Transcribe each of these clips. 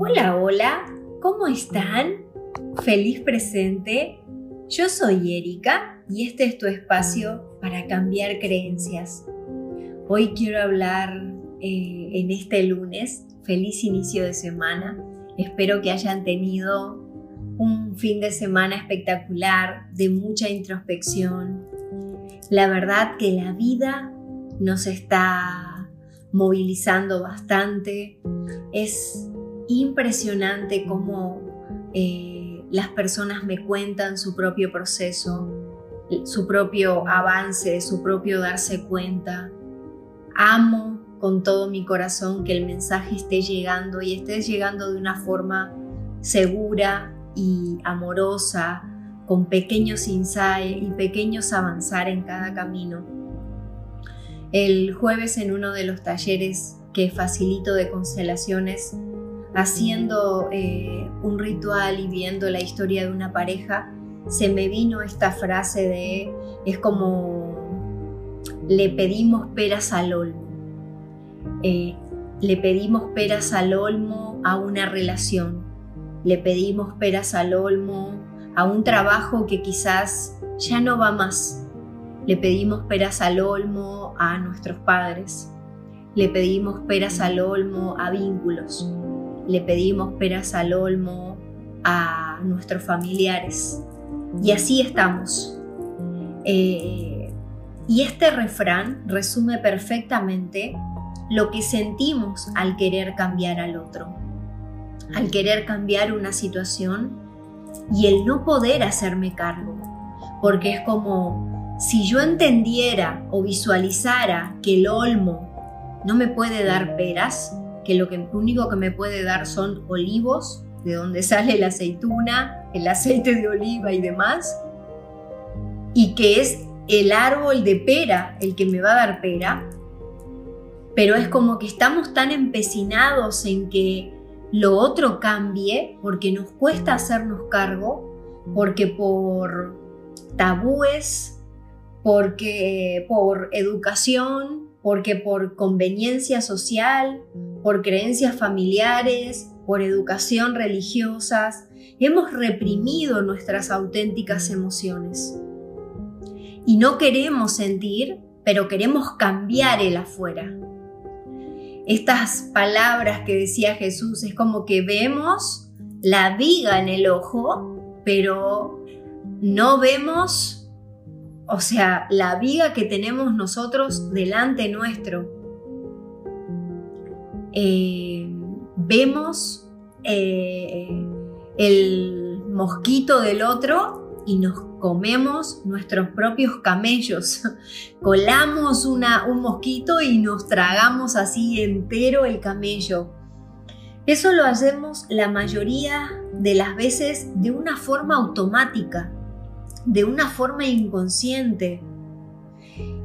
Hola, hola, ¿cómo están? Feliz presente. Yo soy Erika y este es tu espacio para cambiar creencias. Hoy quiero hablar eh, en este lunes, feliz inicio de semana. Espero que hayan tenido un fin de semana espectacular, de mucha introspección. La verdad que la vida nos está movilizando bastante. Es impresionante cómo eh, las personas me cuentan su propio proceso, su propio avance, su propio darse cuenta. Amo con todo mi corazón que el mensaje esté llegando y esté llegando de una forma segura y amorosa, con pequeños insights y pequeños avanzar en cada camino. El jueves en uno de los talleres que facilito de constelaciones, haciendo eh, un ritual y viendo la historia de una pareja, se me vino esta frase de, es como le pedimos peras al olmo. Eh, le pedimos peras al olmo a una relación, le pedimos peras al olmo a un trabajo que quizás ya no va más, le pedimos peras al olmo a nuestros padres, le pedimos peras al olmo a vínculos, le pedimos peras al olmo a nuestros familiares. Y así estamos. Eh, y este refrán resume perfectamente lo que sentimos al querer cambiar al otro, al querer cambiar una situación y el no poder hacerme cargo, porque es como si yo entendiera o visualizara que el olmo no me puede dar peras, que lo que, único que me puede dar son olivos, de donde sale la aceituna, el aceite de oliva y demás, y que es el árbol de pera el que me va a dar pera, pero es como que estamos tan empecinados en que lo otro cambie porque nos cuesta hacernos cargo, porque por tabúes, porque por educación, porque por conveniencia social, por creencias familiares, por educación religiosas, hemos reprimido nuestras auténticas emociones. Y no queremos sentir, pero queremos cambiar el afuera. Estas palabras que decía Jesús es como que vemos la viga en el ojo, pero no vemos o sea, la viga que tenemos nosotros delante nuestro. Eh, vemos eh, el mosquito del otro y nos comemos nuestros propios camellos. Colamos un mosquito y nos tragamos así entero el camello. Eso lo hacemos la mayoría de las veces de una forma automática de una forma inconsciente.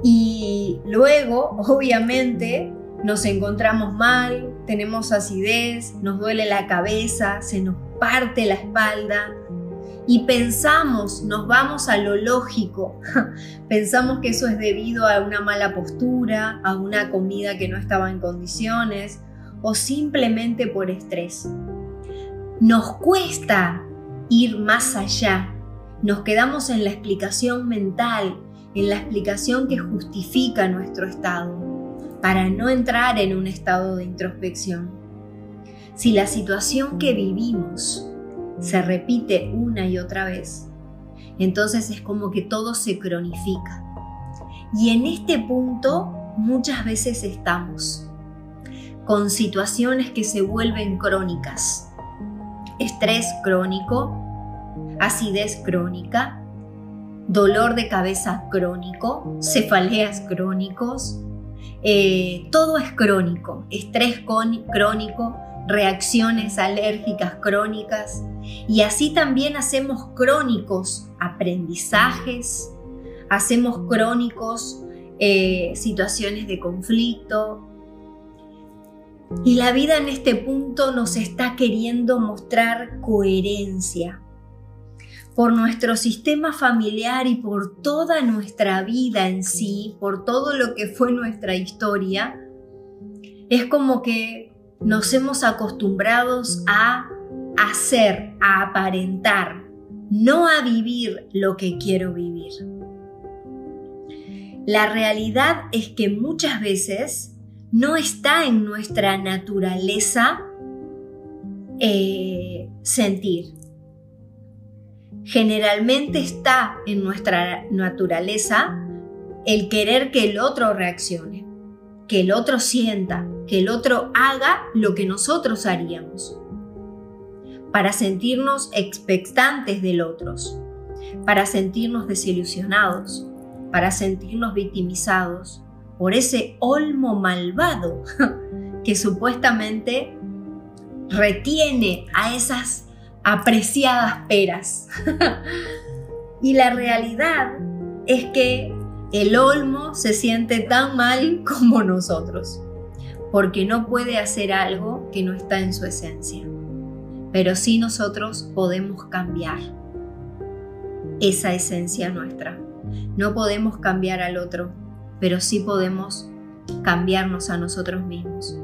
Y luego, obviamente, nos encontramos mal, tenemos acidez, nos duele la cabeza, se nos parte la espalda y pensamos, nos vamos a lo lógico, pensamos que eso es debido a una mala postura, a una comida que no estaba en condiciones o simplemente por estrés. Nos cuesta ir más allá nos quedamos en la explicación mental, en la explicación que justifica nuestro estado, para no entrar en un estado de introspección. Si la situación que vivimos se repite una y otra vez, entonces es como que todo se cronifica. Y en este punto muchas veces estamos con situaciones que se vuelven crónicas. Estrés crónico, acidez crónica, dolor de cabeza crónico, cefaleas crónicos, eh, todo es crónico, estrés crónico, reacciones alérgicas crónicas y así también hacemos crónicos aprendizajes, hacemos crónicos eh, situaciones de conflicto. Y la vida en este punto nos está queriendo mostrar coherencia, por nuestro sistema familiar y por toda nuestra vida en sí, por todo lo que fue nuestra historia, es como que nos hemos acostumbrados a hacer, a aparentar, no a vivir lo que quiero vivir. La realidad es que muchas veces no está en nuestra naturaleza eh, sentir. Generalmente está en nuestra naturaleza el querer que el otro reaccione, que el otro sienta, que el otro haga lo que nosotros haríamos, para sentirnos expectantes del otro, para sentirnos desilusionados, para sentirnos victimizados por ese olmo malvado que supuestamente retiene a esas apreciadas peras. y la realidad es que el olmo se siente tan mal como nosotros, porque no puede hacer algo que no está en su esencia. Pero sí nosotros podemos cambiar esa esencia nuestra. No podemos cambiar al otro, pero sí podemos cambiarnos a nosotros mismos.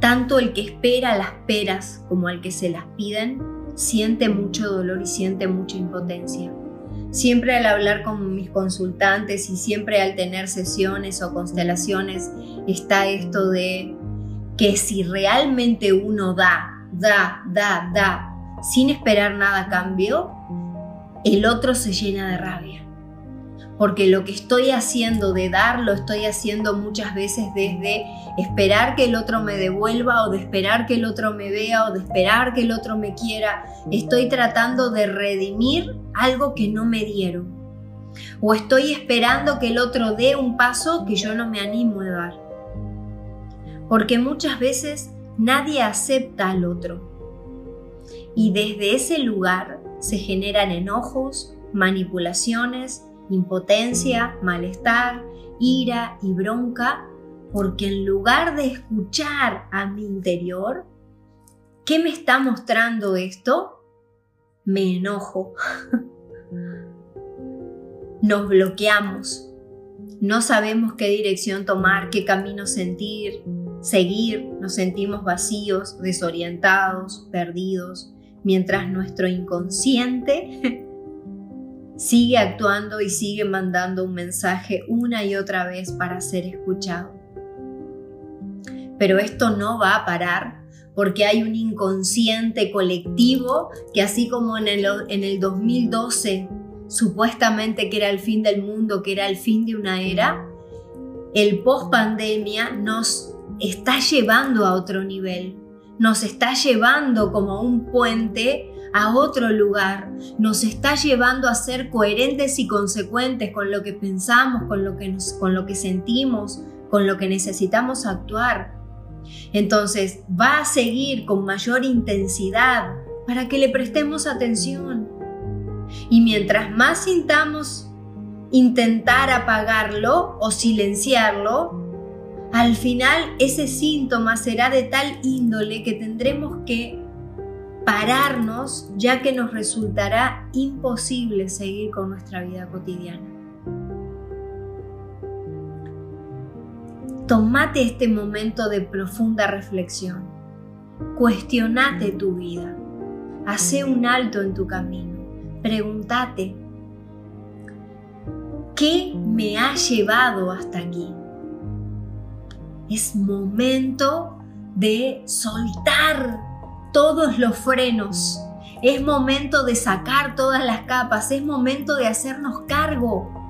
Tanto el que espera las peras como el que se las piden siente mucho dolor y siente mucha impotencia. Siempre al hablar con mis consultantes y siempre al tener sesiones o constelaciones está esto de que si realmente uno da, da, da, da, sin esperar nada a cambio, el otro se llena de rabia. Porque lo que estoy haciendo de dar lo estoy haciendo muchas veces desde esperar que el otro me devuelva o de esperar que el otro me vea o de esperar que el otro me quiera. Estoy tratando de redimir algo que no me dieron. O estoy esperando que el otro dé un paso que yo no me animo a dar. Porque muchas veces nadie acepta al otro. Y desde ese lugar se generan enojos, manipulaciones, impotencia, malestar, ira y bronca porque en lugar de escuchar a mi interior, ¿qué me está mostrando esto? Me enojo. Nos bloqueamos. No sabemos qué dirección tomar, qué camino sentir, seguir. Nos sentimos vacíos, desorientados, perdidos, mientras nuestro inconsciente sigue actuando y sigue mandando un mensaje una y otra vez para ser escuchado. Pero esto no va a parar porque hay un inconsciente colectivo que así como en el, en el 2012 supuestamente que era el fin del mundo, que era el fin de una era, el post pandemia nos está llevando a otro nivel, nos está llevando como un puente a otro lugar, nos está llevando a ser coherentes y consecuentes con lo que pensamos, con lo que, con lo que sentimos, con lo que necesitamos actuar. Entonces va a seguir con mayor intensidad para que le prestemos atención. Y mientras más sintamos intentar apagarlo o silenciarlo, al final ese síntoma será de tal índole que tendremos que pararnos ya que nos resultará imposible seguir con nuestra vida cotidiana. Tomate este momento de profunda reflexión. Cuestionate tu vida. Hace un alto en tu camino. Pregúntate, ¿qué me ha llevado hasta aquí? Es momento de soltar todos los frenos. Es momento de sacar todas las capas. Es momento de hacernos cargo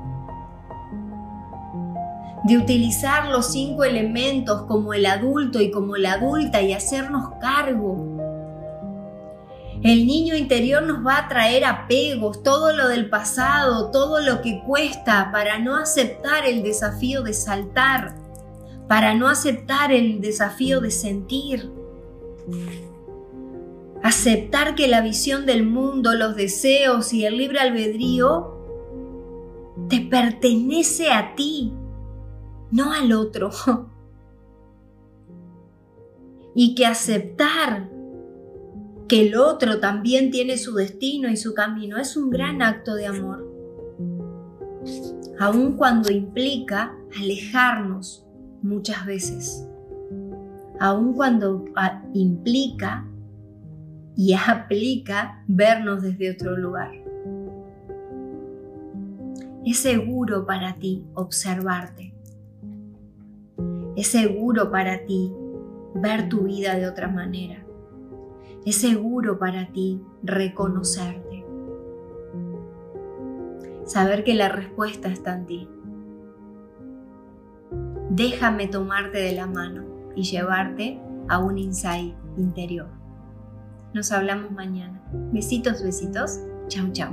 de utilizar los cinco elementos como el adulto y como la adulta y hacernos cargo. El niño interior nos va a traer apegos, todo lo del pasado, todo lo que cuesta para no aceptar el desafío de saltar, para no aceptar el desafío de sentir. Aceptar que la visión del mundo, los deseos y el libre albedrío te pertenece a ti no al otro. y que aceptar que el otro también tiene su destino y su camino es un gran acto de amor, aun cuando implica alejarnos muchas veces, aun cuando ah, implica y aplica vernos desde otro lugar. Es seguro para ti observarte. Es seguro para ti ver tu vida de otra manera. Es seguro para ti reconocerte. Saber que la respuesta está en ti. Déjame tomarte de la mano y llevarte a un insight interior. Nos hablamos mañana. Besitos, besitos. Chau, chau.